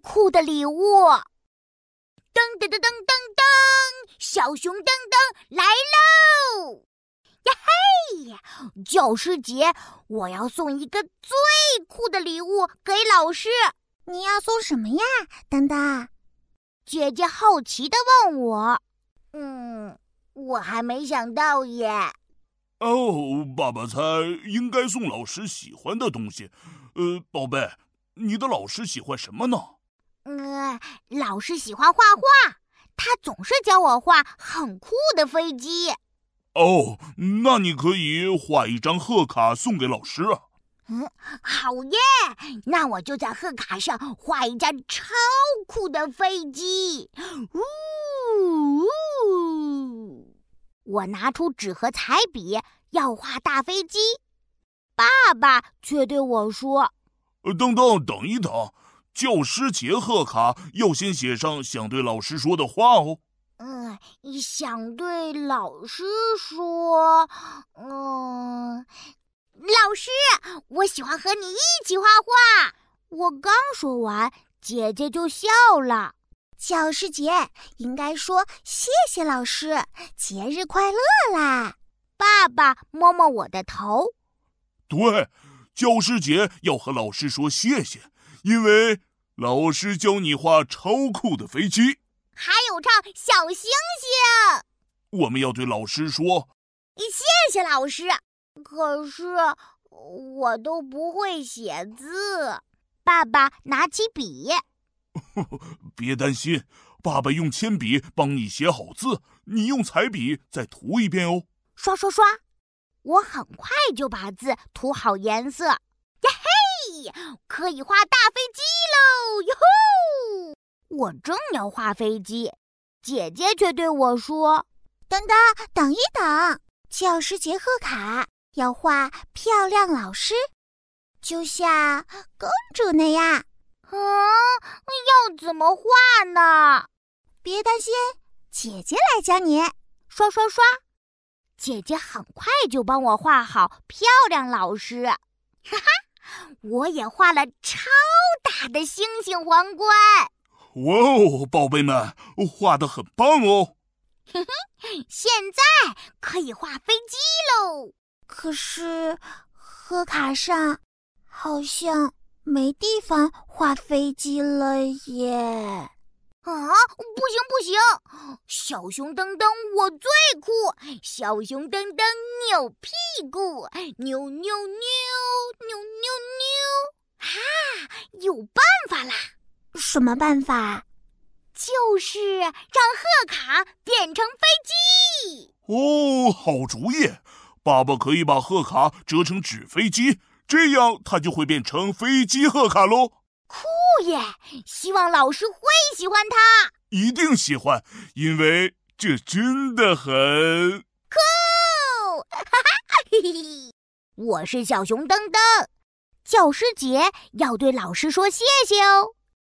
酷的礼物！噔噔噔噔噔噔，小熊噔噔来喽！呀嘿，教师节我要送一个最酷的礼物给老师。你要送什么呀，噔噔？姐姐好奇的问我。嗯，我还没想到耶。哦，爸爸猜应该送老师喜欢的东西。呃，宝贝，你的老师喜欢什么呢？嗯，老师喜欢画画，他总是教我画很酷的飞机。哦，那你可以画一张贺卡送给老师啊。嗯，好耶！那我就在贺卡上画一架超酷的飞机。呜呜！我拿出纸和彩笔要画大飞机，爸爸却对我说：“等等，等一等，教师节贺卡要先写上想对老师说的话哦。”嗯，想对老师说，嗯。老师，我喜欢和你一起画画。我刚说完，姐姐就笑了。教师节应该说谢谢老师，节日快乐啦！爸爸摸摸我的头。对，教师节要和老师说谢谢，因为老师教你画超酷的飞机，还有唱小星星。我们要对老师说，谢谢老师。可是我都不会写字。爸爸拿起笔，别担心，爸爸用铅笔帮你写好字，你用彩笔再涂一遍哦。刷刷刷，我很快就把字涂好颜色。呀嘿，可以画大飞机喽！哟吼！我正要画飞机，姐姐却对我说：“等等，等一等，教师节贺卡。”要画漂亮老师，就像公主那样。嗯，要怎么画呢？别担心，姐姐来教你。刷刷刷，姐姐很快就帮我画好漂亮老师。哈哈，我也画了超大的星星皇冠。哇哦，宝贝们，画的很棒哦。嘿嘿，现在可以画飞机喽。可是，贺卡上好像没地方画飞机了耶！啊，不行不行！小熊噔噔我最酷，小熊噔噔扭屁股，扭扭扭扭扭扭！啊，有办法啦！什么办法？就是让贺卡变成飞机！哦，好主意！爸爸可以把贺卡折成纸飞机，这样它就会变成飞机贺卡喽。酷耶！希望老师会喜欢它。一定喜欢，因为这真的很酷。哈哈，嘿嘿，我是小熊噔噔。教师节要对老师说谢谢哦。